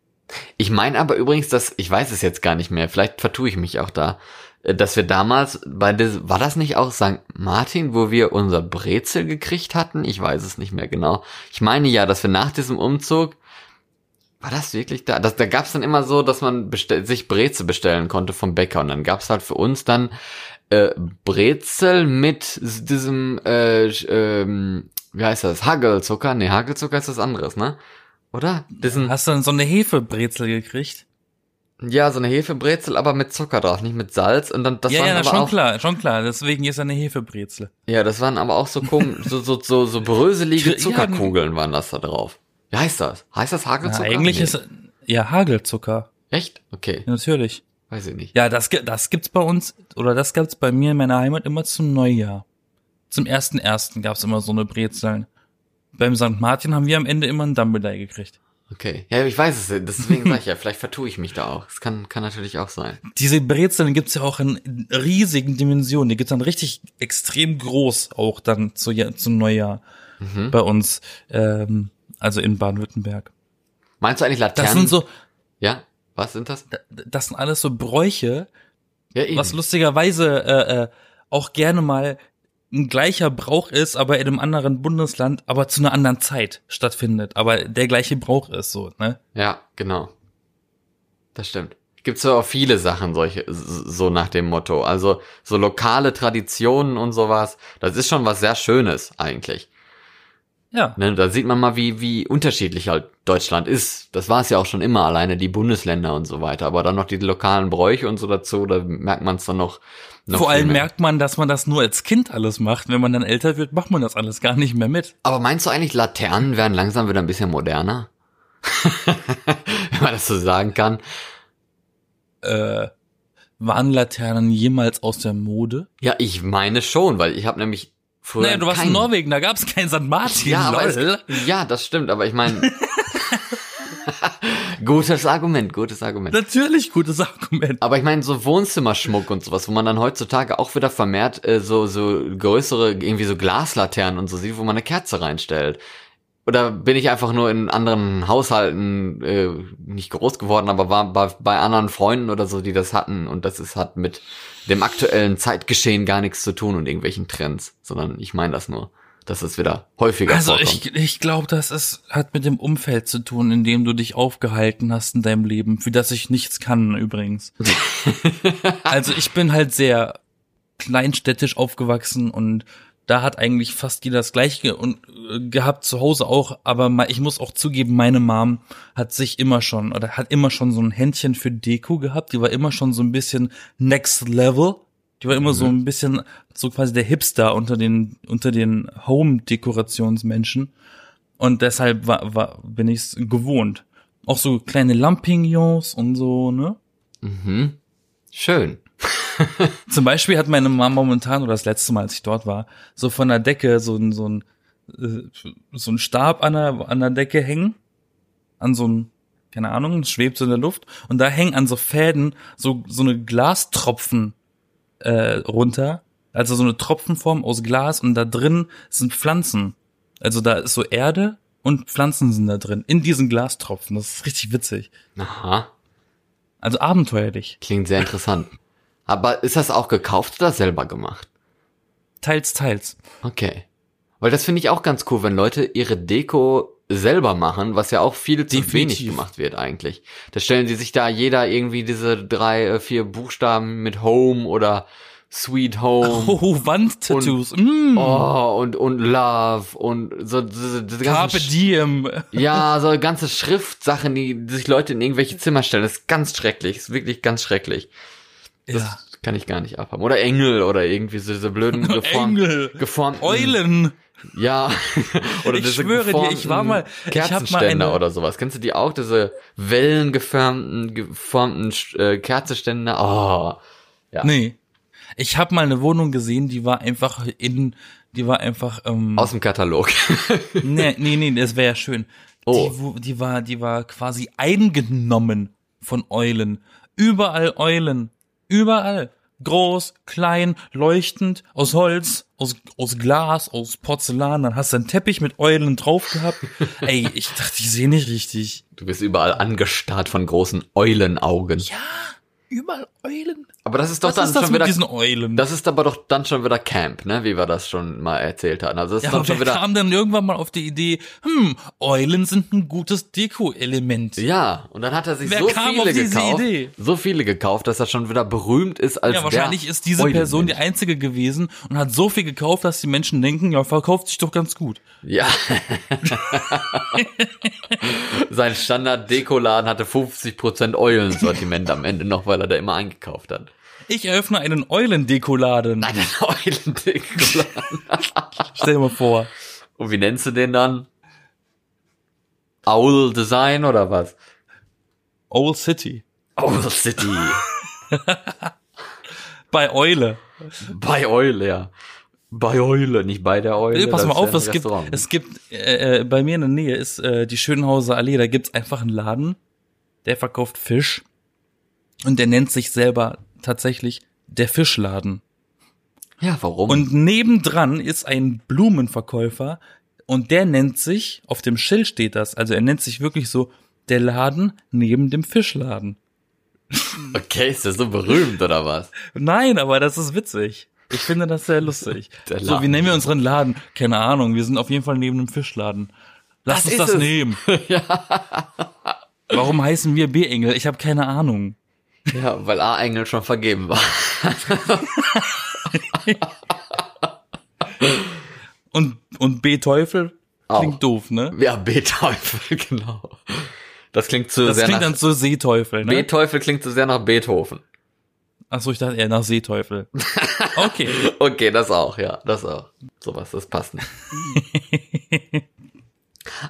Ich meine aber übrigens, dass, ich weiß es jetzt gar nicht mehr, vielleicht vertue ich mich auch da, dass wir damals bei des, war das nicht auch St. Martin, wo wir unser Brezel gekriegt hatten? Ich weiß es nicht mehr genau. Ich meine ja, dass wir nach diesem Umzug, war das wirklich da? Das, da gab es dann immer so, dass man bestell, sich Brezel bestellen konnte vom Bäcker und dann gab es halt für uns dann äh, Brezel mit diesem, äh, ähm, wie heißt das, Hagelzucker? Nee, Hagelzucker ist was anderes, ne? Oder? Diesen, Hast du dann so eine Hefebrezel gekriegt? Ja, so eine Hefebrezel, aber mit Zucker drauf, nicht mit Salz. Und dann das ja, waren ja, na, aber schon auch, klar, schon klar. Deswegen ist eine Hefebrezel. ja, das waren aber auch so kom so so so, so bröselige Ja, Zuckerkugeln waren das da drauf. Wie heißt das? Heißt das Na, Hagelzucker? eigentlich Nee. ist ja Hagelzucker. Echt? Okay, Natürlich. weiß ich nicht. Ja, das, das gibt's bei uns, oder das gab's bei mir in meiner Heimat immer zum Neujahr. Zum ersten ersten gab's immer so eine Brezeln. Beim St. Martin haben wir am Ende immer einen Dumbledore gekriegt. Okay. Ja, ich weiß es. Deswegen sag ich ja, vielleicht vertue ich mich da auch. Das kann, kann natürlich auch sein. Diese Brezeln gibt's ja auch in riesigen Dimensionen. Die gibt's dann richtig extrem groß auch dann zu, zum Neujahr Mhm. bei uns, ähm, also in Baden-Württemberg. Meinst du eigentlich Das Laternen? sind so, Ja? Was sind das? das sind alles so Bräuche, Ja, was lustigerweise äh, äh, auch gerne mal ein gleicher Brauch ist, aber in einem anderen Bundesland, aber zu einer anderen Zeit stattfindet. Aber der gleiche Brauch ist so, ne? Ja, genau. Das stimmt. Gibt's ja auch viele Sachen solche, so nach dem Motto. Also, so lokale Traditionen und sowas. Das ist schon was sehr Schönes, eigentlich. Ja. Ne, da sieht man mal, wie, wie unterschiedlich halt Deutschland ist. Das war es ja auch schon immer, alleine die Bundesländer und so weiter. Aber dann noch die lokalen Bräuche und so dazu, da merkt man es dann noch, noch Vor allem merkt man, dass man das nur als Kind alles macht. Wenn man dann älter wird, macht man das alles gar nicht mehr mit. Aber meinst du eigentlich, Laternen werden langsam wieder ein bisschen moderner? Wenn man das so sagen kann. Äh, waren Laternen jemals aus der Mode? Ja, ich meine schon, weil ich habe nämlich früher. naja, du warst in keinen- Norwegen, da gab's kein St. Martin. Ja, aber es, ja, das stimmt, aber ich meine. gutes Argument, gutes Argument. Natürlich gutes Argument. Aber ich meine, so Wohnzimmerschmuck und sowas, wo man dann heutzutage auch wieder vermehrt äh, so, so größere, irgendwie so Glaslaternen und so sieht, wo man eine Kerze reinstellt. Oder bin ich einfach nur in anderen Haushalten äh, nicht groß geworden, aber war bei, bei anderen Freunden oder so, die das hatten und das ist, hat mit dem aktuellen Zeitgeschehen gar nichts zu tun und irgendwelchen Trends, sondern ich meine das nur, dass es wieder häufiger Also vorkommt. ich, ich glaube, das ist, hat mit dem Umfeld zu tun, in dem du dich aufgehalten hast in deinem Leben, für das ich nichts kann übrigens. also ich bin halt sehr kleinstädtisch aufgewachsen und da hat eigentlich fast jeder das gleiche und, äh, gehabt, zu Hause auch, aber ich muss auch zugeben, meine Mom hat sich immer schon oder hat immer schon so ein Händchen für Deko gehabt, die war immer schon so ein bisschen next level. Die war immer so ein bisschen so quasi der Hipster unter den unter den Home-Dekorationsmenschen und deshalb war, war bin ich's gewohnt. Auch so kleine Lampignons und so, ne? Mhm. Schön. Zum Beispiel hat meine Mama momentan, oder das letzte Mal, als ich dort war, so von der Decke so ein, so ein, äh, so ein Stab an der, an der Decke hängen. An so ein, keine Ahnung, schwebt so in der Luft. Und da hängen an so Fäden so, so eine Glastropfen äh, runter. Also so eine Tropfenform aus Glas und da drin sind Pflanzen. Also da ist so Erde und Pflanzen sind da drin. In diesen Glastropfen. Das ist richtig witzig. Aha. Also abenteuerlich. Klingt sehr interessant. Aber ist das auch gekauft oder selber gemacht? Teils, teils. Okay. Weil das finde ich auch ganz cool, wenn Leute ihre Deko selber machen, was ja auch viel zu Definitiv. wenig gemacht wird eigentlich. Da stellen sie sich da jeder irgendwie diese drei, äh, vier Buchstaben mit Home oder Sweet Home. Oh, Wandtattoos. Mm. Oh, und, und Love und so diese, diese Carpe ganzen, Sch- Diem. ja, so ganze Schriftsachen, die, die sich Leute in irgendwelche Zimmer stellen. Das ist ganz schrecklich. Das ist wirklich ganz schrecklich. Das Ja. kann ich gar nicht abhaben. Oder Engel oder irgendwie so diese blöden geform, Engel. geformten Eulen. Ja. oder Ich diese schwöre dir, geformten ich war mal- Kerzenständer oder sowas. Kennst du die auch? Diese wellengeformten geformten äh, Kerzenständer? Oh. Ja. Nee. Ich habe mal eine Wohnung gesehen, die war einfach in, die war einfach, ähm, Aus dem Katalog. nee, nee, nee, das wäre ja schön. Oh. Die, die war, die war quasi eingenommen von Eulen. Überall Eulen. Überall. Groß, klein, leuchtend, aus Holz, aus, aus Glas, aus Porzellan. Dann hast du einen Teppich mit Eulen drauf gehabt. Ey, ich dachte, ich sehe nicht richtig. Du bist überall angestarrt von großen Eulenaugen. Ja, überall Eulen. Aber das ist doch Was dann ist das schon mit wieder diesen Eulen? Das ist aber doch dann schon wieder Camp, ne? Wie wir das schon mal erzählt hatten. Also das ist ja, dann aber schon wer wieder. kam dann irgendwann mal auf die Idee, hm, Eulen sind ein gutes Deko-Element. Ja, und dann hat er sich Wer so kam viele auf diese gekauft, Idee? so viele gekauft, dass er schon wieder berühmt ist als Ja, wahrscheinlich der ist diese. Person die einzige gewesen und hat so viel gekauft, dass die Menschen denken, ja, verkauft sich doch ganz gut. Ja. Sein Standard-Dekoladen hatte 50% Eulensortiment am Ende noch, weil er da immer eingekauft hat. Ich eröffne einen Eulendekoladen. Einen Eulendekoladen. Stell dir mal vor. Und wie nennst du den dann? Owl Design oder was? Old City. Owl City. Bei Eule. bei Eule, ja. Bei Eule, nicht bei der Eule. Nee, pass mal auf, es gibt, es gibt, äh, äh, bei mir in der Nähe ist äh, die Schönhauser Allee, da gibt's einfach einen Laden, der verkauft Fisch und der nennt sich selber tatsächlich der Fischladen. ja, warum? Und nebendran ist ein Blumenverkäufer und der nennt sich, auf dem Schild steht das, also er nennt sich wirklich so der Laden neben dem Fischladen. okay, ist das so berühmt oder was? Nein, aber das ist witzig. Ich finde das sehr lustig. Der So, wie nennen wir unseren Laden? Keine Ahnung, wir sind auf jeden Fall neben dem Fischladen. Lass Das uns das es. nehmen. Warum heißen wir B-Engel? Ich habe keine Ahnung. Ja, weil A-Engel schon vergeben war. Und, und B-Teufel klingt Auch. doof, ne? Ja, B-Teufel, genau. Das klingt zu Das sehr klingt nach... dann so Seeteufel, ne? B-Teufel klingt zu sehr nach Beethoven. Achso, ich dachte eher nach Seeteufel. Okay. Okay, das auch, ja, das auch. Sowas, das passt nicht.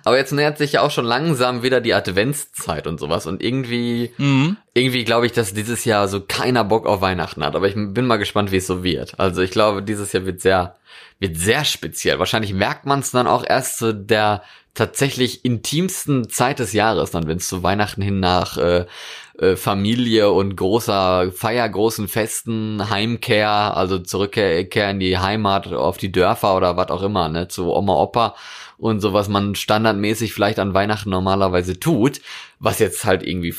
Aber jetzt nähert sich ja auch schon langsam wieder die Adventszeit und sowas und irgendwie, Mhm. irgendwie glaube ich, dass dieses Jahr so keiner Bock auf Weihnachten hat. Aber ich bin mal gespannt, wie es so wird. Also ich glaube, dieses Jahr wird sehr, wird sehr speziell. Wahrscheinlich merkt man es dann auch erst zu der tatsächlich intimsten Zeit des Jahres, dann wenn es zu Weihnachten hin nach äh, äh, Familie und großer Feier, großen Festen, Heimkehr, also Zurückkehr Kehr in die Heimat, auf die Dörfer oder was auch immer, ne, zu Oma, Opa und so, was man standardmäßig vielleicht an Weihnachten normalerweise tut, was jetzt halt irgendwie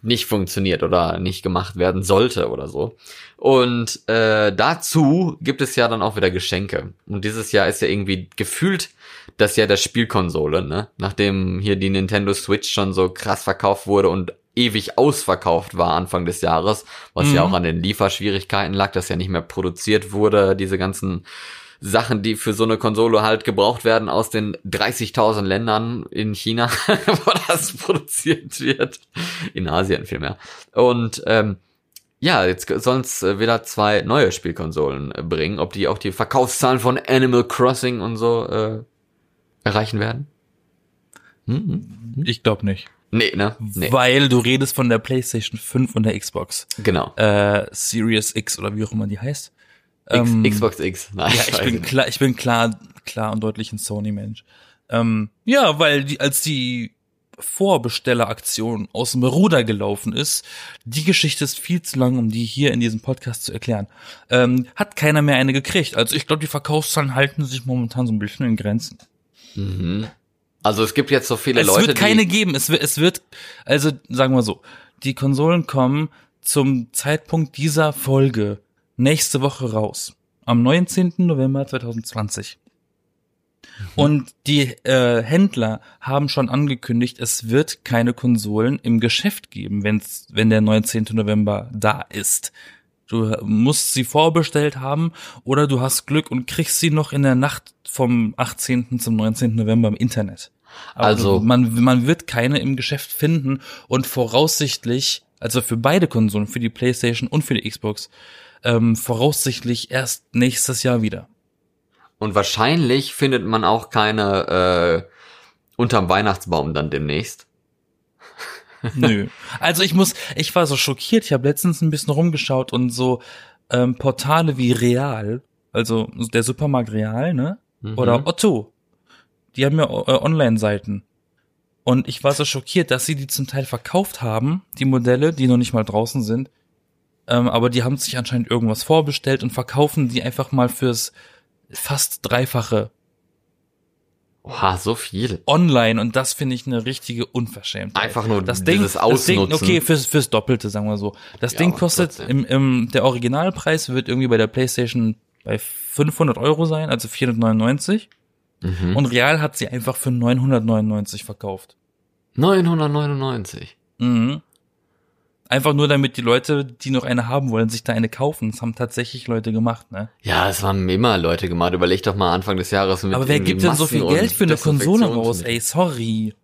nicht funktioniert oder nicht gemacht werden sollte oder so. Und äh, dazu gibt es ja dann auch wieder Geschenke. Und dieses Jahr ist ja irgendwie gefühlt das Jahr der Spielkonsole, ne? Nachdem hier die Nintendo Switch schon so krass verkauft wurde und ewig ausverkauft war Anfang des Jahres, was ja Mhm. auch an den Lieferschwierigkeiten lag, dass ja nicht mehr produziert wurde, diese ganzen Sachen, die für so eine Konsole halt gebraucht werden aus den 30.000 Ländern in China, wo das produziert wird. In Asien vielmehr. Und ähm, ja, jetzt sollen es wieder zwei neue Spielkonsolen äh, bringen. Ob die auch die Verkaufszahlen von Animal Crossing und so äh, erreichen werden? Hm, hm. Ich glaube nicht. Nee, ne? Nee, Weil du redest von der PlayStation 5 und der Xbox. genau. Äh, Series X oder wie auch immer die heißt. X, Ähm, Xbox X. Nein, Ja, ich bin klar, ich bin klar, klar und deutlich ein Sony-Mensch. Ähm, ja, weil die, als die Vorbestelleraktion aus dem Ruder gelaufen ist, die Geschichte ist viel zu lang, um die hier in diesem Podcast zu erklären. Ähm, hat keiner mehr eine gekriegt. Also ich glaube, die Verkaufszahlen halten sich momentan so ein bisschen in Grenzen. Mhm. Also es gibt jetzt so viele Es Leute, wird keine geben. Es wird, es wird, also sagen wir so, die Konsolen kommen zum Zeitpunkt dieser Folge nächste Woche raus. Am 19. November 2020. Und die äh, Händler haben schon angekündigt, es wird keine Konsolen im Geschäft geben, wenn's, wenn der 19. November da ist. Du musst sie vorbestellt haben oder du hast Glück und kriegst sie noch in der Nacht vom 18. zum 19. November im Internet. Aber Also- man, man wird keine im Geschäft finden und voraussichtlich, also für beide Konsolen, für die PlayStation und für die Xbox, ähm, voraussichtlich erst nächstes Jahr wieder. und wahrscheinlich findet man auch keine äh, unterm Weihnachtsbaum dann demnächst. Nö. Also ich muss, ich war so schockiert. Ich habe letztens ein bisschen rumgeschaut und so ähm, Portale wie Real, also der Supermarkt Real, ne? Mhm. Oder Otto, die haben ja äh, Online-Seiten. Und ich war so schockiert, dass sie die zum Teil verkauft haben, die Modelle, die noch nicht mal draußen sind. Ähm, aber die haben sich anscheinend irgendwas vorbestellt und verkaufen die einfach mal fürs fast Dreifache Oha, so viel. online. Und das finde ich eine richtige Unverschämtheit. Einfach nur das Ding, dieses das Ding, Ausnutzen. okay, fürs, fürs Doppelte, sagen wir so. Das Ja, Ding kostet trotzdem. im, im, der Originalpreis wird irgendwie bei der PlayStation bei 500 Euro sein, also 499. Mhm. Und Real hat sie einfach für 999 verkauft. 999. Mhm. Einfach nur damit die Leute, die noch eine haben wollen, sich da eine kaufen. Das haben tatsächlich Leute gemacht, ne? Ja, es haben immer Leute gemacht. Überleg doch mal Anfang des Jahres mit Aber wer gibt denn so viel Geld für eine Konsole raus? Ey, sorry.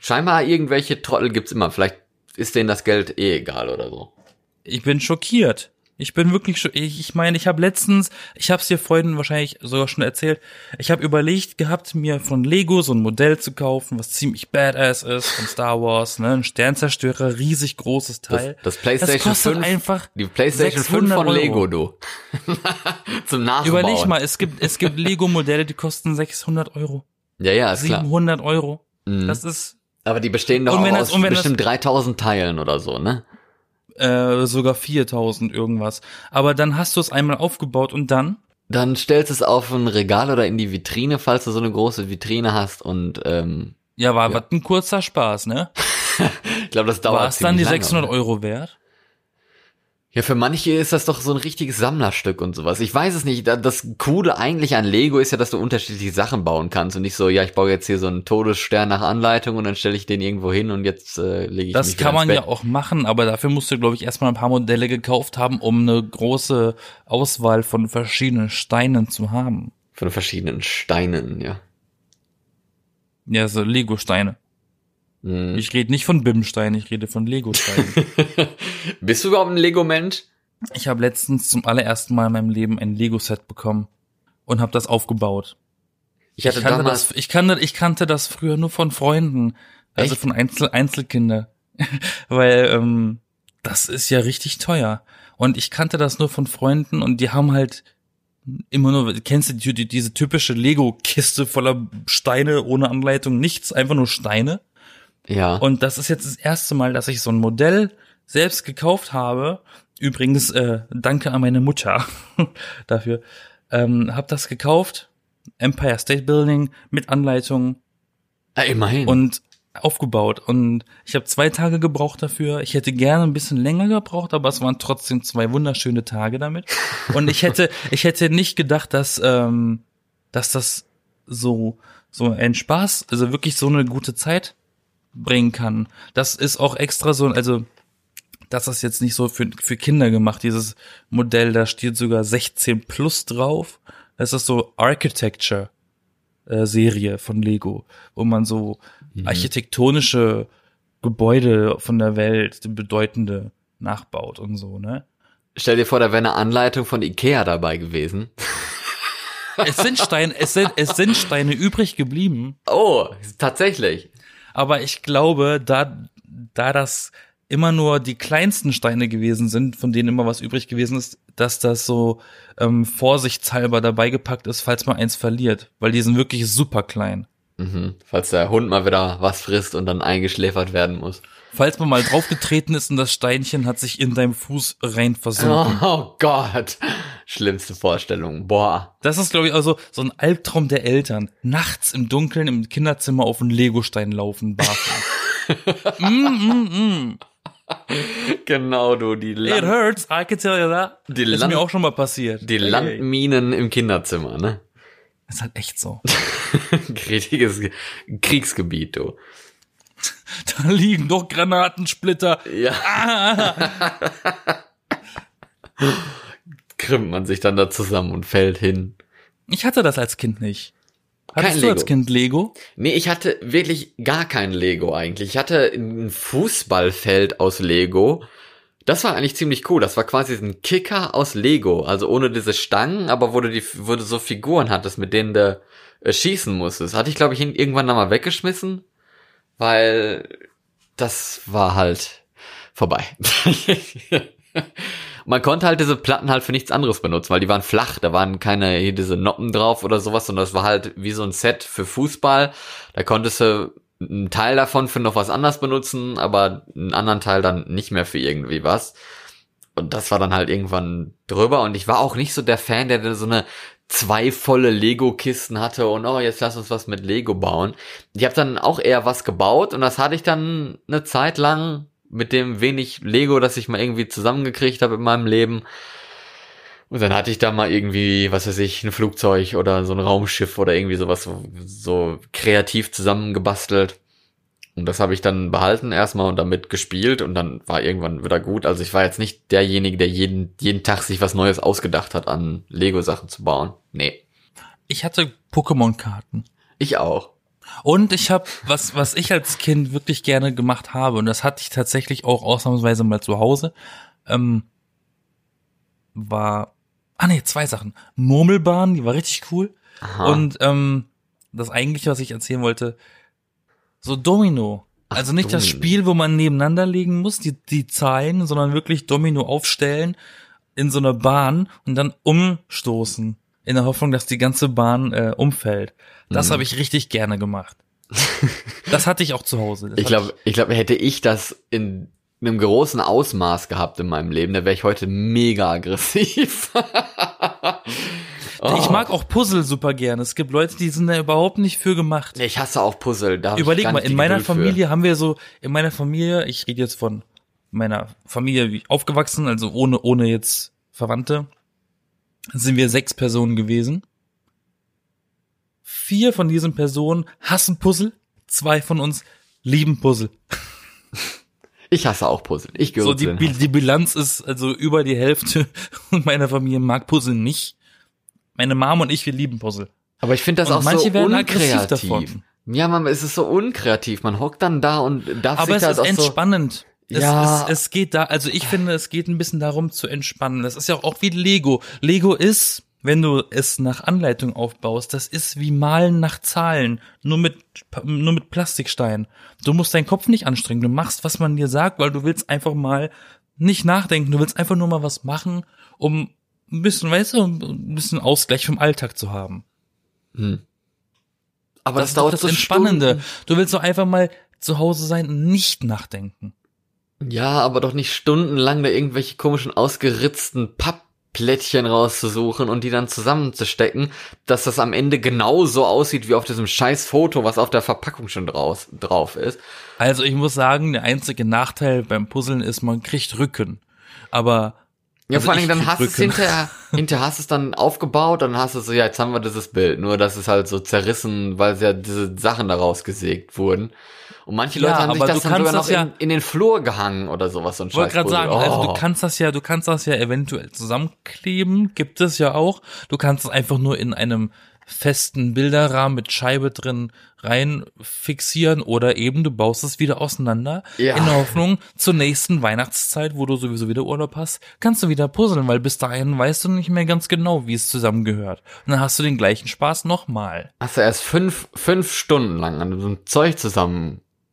Scheinbar irgendwelche Trottel gibt's immer. Vielleicht ist denen das Geld eh egal oder so. Ich bin schockiert. Ich bin wirklich schon, ich, ich meine, ich habe letztens, ich habe es dir vorhin wahrscheinlich sogar schon erzählt, ich habe überlegt gehabt, mir von Lego so ein Modell zu kaufen, was ziemlich badass ist, von Star Wars, ne, ein Sternzerstörer, riesig großes Teil. Das, das PlayStation das kostet 5, einfach die PlayStation 5 von Euro. Lego, du. Zum Nachbauen. Überleg mal, es gibt, es gibt Lego-Modelle, die kosten 600 Euro, Ja, ja, ist klar. 700 Euro. Mhm. Das ist Aber die bestehen doch das- aus das- bestimmt 3000 Teilen oder so, ne? Äh, sogar 4000 irgendwas. Aber dann hast du es einmal aufgebaut und dann Dann stellst du es auf ein Regal oder in die Vitrine, falls du so eine große Vitrine hast und ähm, Ja, war was ein kurzer Spaß, ne? ich glaube, das dauert War es dann die ziemlich lange, 600 oder? Euro wert? Ja, für manche ist das doch so ein richtiges Sammlerstück und sowas. Ich weiß es nicht. Da- Das Coole eigentlich an Lego ist ja, dass du unterschiedliche Sachen bauen kannst und nicht so, ja, ich baue jetzt hier so einen Todesstern nach Anleitung und dann stelle ich den irgendwo hin und jetzt äh, lege ich Das mich kann man ja Bett. auch machen, aber dafür musst du, glaube ich, erstmal ein paar Modelle gekauft haben, um eine große Auswahl von verschiedenen Steinen zu haben. Von verschiedenen Steinen, ja. Ja, so Lego-Steine. Hm. Ich rede nicht von Bim-Steinen, ich rede von Lego-Steinen. Bist du überhaupt ein Lego-Mensch? ich habe letztens zum allerersten Mal in meinem Leben ein Lego-Set bekommen und habe das aufgebaut. Ich hatte ich kannte damals, das, ich kannte, ich kannte das früher nur von Freunden, also Echt? von Einzel Einzelkinder, weil ähm, das ist ja richtig teuer. Und ich kannte das nur von Freunden und die haben halt immer nur, kennst du die, die, diese typische Lego-Kiste voller Steine ohne Anleitung, nichts, einfach nur Steine. Ja. Und das ist jetzt das erste Mal, dass ich so ein Modell selbst gekauft habe. Übrigens, äh, danke an meine Mutter dafür. Ähm, hab das gekauft, Empire State Building mit Anleitung ah, immerhin. und aufgebaut. Und ich habe zwei Tage gebraucht dafür. Ich hätte gerne ein bisschen länger gebraucht, aber es waren trotzdem zwei wunderschöne Tage damit. Und ich hätte, ich hätte nicht gedacht, dass, ähm, dass das so, so ein Spaß, also wirklich so eine gute Zeit bringen kann. Das ist auch extra so, also, das ist jetzt nicht so für, für Kinder gemacht, dieses Modell, da steht sogar 16 plus drauf. Das ist so Architecture. äh, Serie von Lego, wo man so architektonische Gebäude von der Welt, die bedeutende nachbaut und so, ne? Stell dir vor, da wäre eine Anleitung von Ikea dabei gewesen. Es sind Steine, es sind, es sind Steine übrig geblieben, Oh, tatsächlich. Aber ich glaube, da, da das immer nur die kleinsten Steine gewesen sind, von denen immer was übrig gewesen ist, dass das so ähm, vorsichtshalber dabei gepackt ist, falls man eins verliert, weil die sind wirklich super klein. Mhm. Falls der Hund mal wieder was frisst und dann eingeschläfert werden muss. Falls man mal draufgetreten ist und das Steinchen hat sich in deinem Fuß rein versunken. Oh Gott. Schlimmste Vorstellung. Boah. Das ist, glaube ich, also so ein Albtraum der Eltern. Nachts im Dunkeln im Kinderzimmer auf einen Legostein laufen, barfuß. mm, mm, mm. Genau, du, die, It Land hurts, I can tell you that. Die ist Land- mir auch schon mal passiert. die. Landminen im Kinderzimmer, ne? ist halt echt so. Richtiges Kriegsgebiet, du. Da liegen doch Granatensplitter. Ja. Krümmt man sich dann da zusammen und fällt hin. Ich hatte das als Kind nicht. Hattest Kein du als Lego. Kind Lego? Nee, ich hatte wirklich gar kein Lego eigentlich. Ich hatte ein Fußballfeld aus Lego. Das war eigentlich ziemlich cool. Das war quasi ein Kicker aus Lego. Also ohne diese Stangen, aber wo du, die, wo du so Figuren hattest, mit denen du äh, schießen musstest. Hatte ich, glaube ich, irgendwann dann mal weggeschmissen, weil das war halt vorbei. Man konnte halt diese Platten halt für nichts anderes benutzen, weil die waren flach, da waren keine hier diese Noppen drauf oder sowas, sondern das war halt wie so ein Set für Fußball. Da konntest du einen Teil davon für noch was anderes benutzen, aber einen anderen Teil dann nicht mehr für irgendwie was. Und das war dann halt irgendwann drüber und ich war auch nicht so der Fan, der so eine zwei volle Lego-Kisten hatte und oh, jetzt lass uns was mit Lego bauen. Ich habe dann auch eher was gebaut und das hatte ich dann eine Zeit lang mit dem wenig Lego, das ich mal irgendwie zusammengekriegt habe in meinem Leben. Und dann hatte ich da mal irgendwie, was weiß ich, ein Flugzeug oder so ein Raumschiff oder irgendwie sowas so, so kreativ zusammengebastelt. Und das habe ich dann behalten erstmal und damit gespielt und dann war irgendwann wieder gut. Also ich war jetzt nicht derjenige, der jeden, jeden Tag sich was Neues ausgedacht hat, an Lego-Sachen zu bauen. Nee. Ich hatte Pokémon-Karten. Ich auch. Und ich habe, was, was ich als Kind wirklich gerne gemacht habe, und das hatte ich tatsächlich auch ausnahmsweise mal zu Hause, ähm, war, ah nee, zwei Sachen. Murmelbahn, die war richtig cool. Aha. Und ähm, das eigentliche, was ich erzählen wollte, so Domino. Ach, also nicht das Domino. Spiel, wo man nebeneinander legen muss, die, die Zahlen, sondern wirklich Domino aufstellen in so einer Bahn und dann umstoßen. In der Hoffnung, dass die ganze Bahn äh, umfällt. Das Mhm. habe ich richtig gerne gemacht. das hatte ich auch zu Hause. Das Ich glaube, ich glaube, hätte ich das in einem großen Ausmaß gehabt in meinem Leben, dann wäre ich heute mega aggressiv. Ich mag auch Puzzle super gerne. Es gibt Leute, die sind da überhaupt nicht für gemacht. Ich hasse auch Puzzle. Da Überleg mal, in meiner Geduld für. Familie haben wir so, in meiner Familie, ich rede jetzt von meiner Familie, wie ich aufgewachsen, also ohne, ohne jetzt Verwandte, sind wir sechs Personen gewesen. Vier von diesen Personen hassen Puzzle, zwei von uns lieben Puzzle. Ich hasse auch Puzzle. Ich gehöre So, zu die, die Bilanz ist also über die Hälfte meiner Familie mag Puzzle nicht. Meine Mom und ich, wir lieben Puzzle. Aber ich finde das Und auch manche so werden unkreativ. davon. Ja, man, es ist so unkreativ. Man hockt dann da und darf Aber sich es da ist auch so entspannend. Es, Ja. es, es geht da, also ich finde, es geht ein bisschen darum zu entspannen. Das ist ja auch wie Lego. Lego ist, wenn du es nach Anleitung aufbaust, das ist wie Malen nach Zahlen, nur mit, nur mit Plastikstein. Du musst deinen Kopf nicht anstrengen. Du machst, was man dir sagt, weil du willst einfach mal nicht nachdenken. Du willst einfach nur mal was machen, um ein bisschen, weißt du, ein bisschen Ausgleich vom Alltag zu haben. Aber Das, das, dauert das so Entspannende. Stunden. Du willst doch einfach mal zu Hause sein und nicht nachdenken. Ja, aber doch nicht stundenlang da irgendwelche komischen ausgeritzten Pappplättchen rauszusuchen und die dann zusammenzustecken, dass das am Ende genauso aussieht wie auf diesem scheiß Foto, was auf der Verpackung schon draus, drauf ist. Also ich muss sagen, der einzige Nachteil beim Puzzeln ist, man kriegt Rücken. Aber Ja, Also vor Dingen, dann hast du es hinterher, hinterher hast du es dann aufgebaut, dann hast du so, ja, jetzt haben wir dieses Bild. Nur, dass es halt so zerrissen, weil ja diese Sachen daraus gesägt wurden. Und manche Ja, Leute haben sich das du dann sogar kannst noch das in, in den Flur gehangen oder sowas, ich wollte gerade sagen, also Oh. du kannst das ja, du kannst das ja eventuell zusammenkleben, gibt es ja auch. Du kannst es einfach nur in einem festen Bilderrahmen mit Scheibe drin rein fixieren oder eben du baust es wieder auseinander Ja. in der Hoffnung zur nächsten Weihnachtszeit, wo du sowieso wieder Urlaub hast, kannst du wieder puzzeln, weil bis dahin weißt du nicht mehr ganz genau, wie es zusammengehört. Und dann hast du den gleichen Spaß nochmal. Hast du erst fünf, fünf Stunden lang an so einem Zeug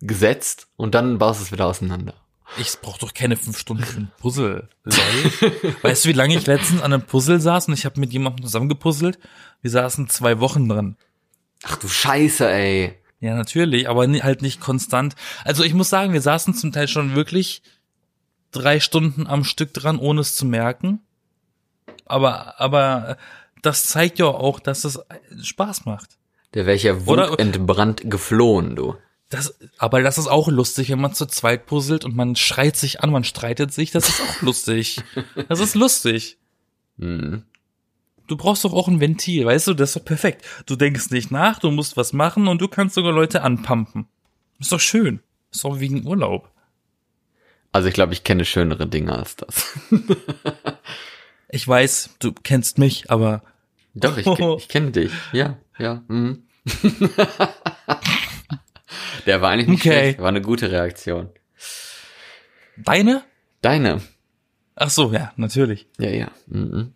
zusammengesetzt und dann baust du es wieder auseinander. Ich brauch doch keine fünf Stunden für ein Puzzle. Weißt du, wie lange ich letztens an einem Puzzle saß und ich habe mit jemandem zusammengepuzzelt? Wir saßen zwei Wochen dran. Ach du Scheiße, ey. Ja, natürlich, aber halt nicht konstant. Also ich muss sagen, wir saßen zum Teil schon wirklich drei Stunden am Stück dran, ohne es zu merken. Aber, aber das zeigt ja auch, dass es Spaß macht. Der wäre ja wutentbrannt geflohen, du. Das, aber das ist auch lustig, wenn man zu zweit puzzelt und man schreit sich an, man streitet sich. Das ist auch lustig. Das ist lustig. Hm. Du brauchst doch auch ein Ventil, weißt du, das ist doch perfekt. Du denkst nicht nach, du musst was machen und du kannst sogar Leute anpumpen. Ist doch schön. Ist doch wegen Urlaub. Also ich glaube, ich kenne schönere Dinge als das. Ich weiß, du kennst mich, aber Doch, ich, ich kenne dich. Ja, ja. Mhm. Der war eigentlich nicht Okay. schlecht, war eine gute Reaktion. deine? Deine. Ach so, ja, natürlich. Ja, ja. Mhm.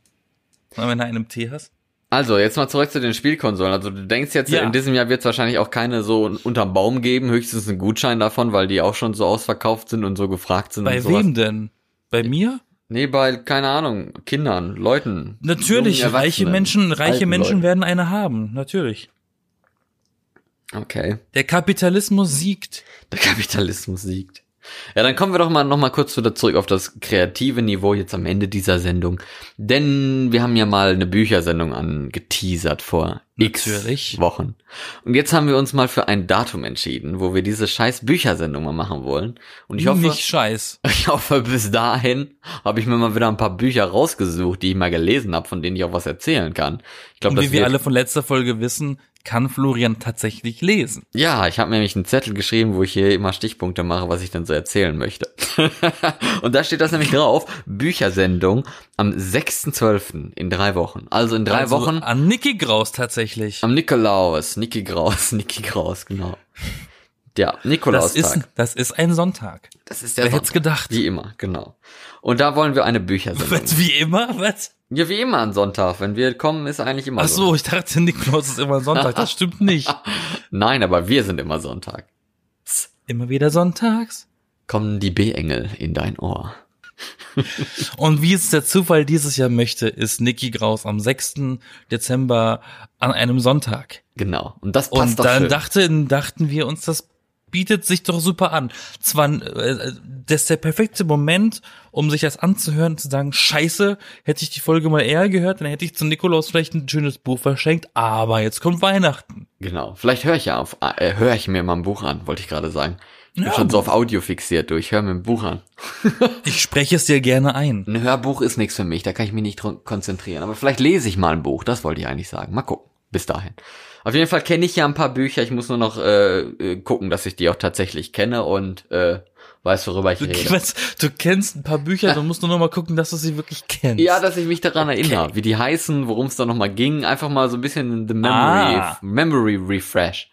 Wenn du einen Tee hast. Also, jetzt mal zurück zu den Spielkonsolen. Also, du denkst jetzt, Ja. in diesem Jahr wird es wahrscheinlich auch keine so unterm Baum geben, höchstens einen Gutschein davon, weil die auch schon so ausverkauft sind und so gefragt sind Bei und sowas. wem denn? Bei mir? Nee, bei, keine Ahnung, Kindern, Leuten. Natürlich, reiche Menschen, reiche Menschen Leuten. werden eine haben, natürlich. Okay. Der Kapitalismus siegt. Der Kapitalismus siegt. Ja, dann kommen wir doch mal noch mal kurz wieder zurück auf das kreative Niveau jetzt am Ende dieser Sendung. Denn wir haben ja mal eine Büchersendung angeteasert vor x Natürlich. Wochen. Und jetzt haben wir uns mal für ein Datum entschieden, wo wir diese scheiß Büchersendung mal machen wollen. Und ich hoffe, Nicht scheiß. ich hoffe, bis dahin habe ich mir mal wieder ein paar Bücher rausgesucht, die ich mal gelesen habe, von denen ich auch was erzählen kann. Ich glaube, wie wir alle von letzter Folge wissen, kann Florian tatsächlich lesen. Ja, ich habe mir nämlich einen Zettel geschrieben, wo ich hier immer Stichpunkte mache, was ich dann so erzählen möchte. und da steht das nämlich drauf, Büchersendung am 6.12. in drei Wochen. Also in drei also Wochen An Niki Graus tatsächlich. am Nikolaus, Niki Graus, Niki Graus, genau. Ja, Das Nikolaustag. ist, das ist ein Sonntag. das ist der Wer hätt's Sonntag. gedacht? Wie immer, genau. Und da wollen wir eine Büchersendung. Was, wie immer? Was? Ja, wie immer an Sonntag. Wenn wir kommen, ist eigentlich immer Ach so. so, ich dachte, Nikolaus ist immer Sonntag. Das stimmt nicht. Nein, aber wir sind immer Sonntag. Immer wieder sonntags. Kommen die B-Engel in dein Ohr. Und wie es der Zufall dieses Jahr möchte, ist Niki Graus am 6. Dezember an einem Sonntag. Genau. Und das passt Und doch dann schön. dachten, dachten wir uns, das bietet sich doch super an. Zwar, äh, das ist der perfekte Moment, um sich das anzuhören und zu sagen, scheiße, hätte ich die Folge mal eher gehört, dann hätte ich zu Nikolaus vielleicht ein schönes Buch verschenkt, aber jetzt kommt Weihnachten. Genau. Vielleicht höre ich ja auf, äh, höre ich mir mal ein Buch an, wollte ich gerade sagen. Ich bin Ja, schon so auf Audio fixiert, du. Ich höre mir ein Buch an. Ich spreche es dir gerne ein. Ein Hörbuch ist nichts für mich, da kann ich mich nicht konzentrieren. Aber vielleicht lese ich mal ein Buch, das wollte ich eigentlich sagen. Mal gucken. Bis dahin. Auf jeden Fall kenne ich ja ein paar Bücher. Ich muss nur noch äh, äh, gucken, dass ich die auch tatsächlich kenne und äh, weiß, worüber ich Du, rede. was, du kennst ein paar Bücher, du musst nur noch mal gucken, dass du sie wirklich kennst. Ja, dass ich mich daran erinnere, wie die heißen, worum es da nochmal ging. Einfach mal so ein bisschen the memory, Ah. memory refresh.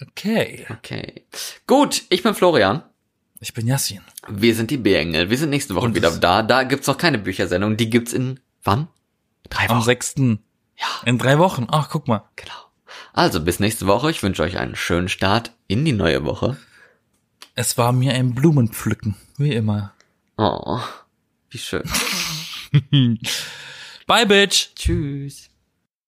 Okay. Okay. Gut, ich bin Florian. Ich bin Yassin. Wir sind die B-Engel. Wir sind nächste Woche wieder da. Da gibt's noch keine Büchersendung. Die gibt's in wann? Drei Am Wochen. 6. Ja. In drei Wochen. Ach, guck mal. Genau. Also bis nächste Woche. Ich wünsche euch einen schönen Start in die neue Woche. Es war mir ein Blumenpflücken. Wie immer. Oh, wie schön. Bye, Bitch. Tschüss.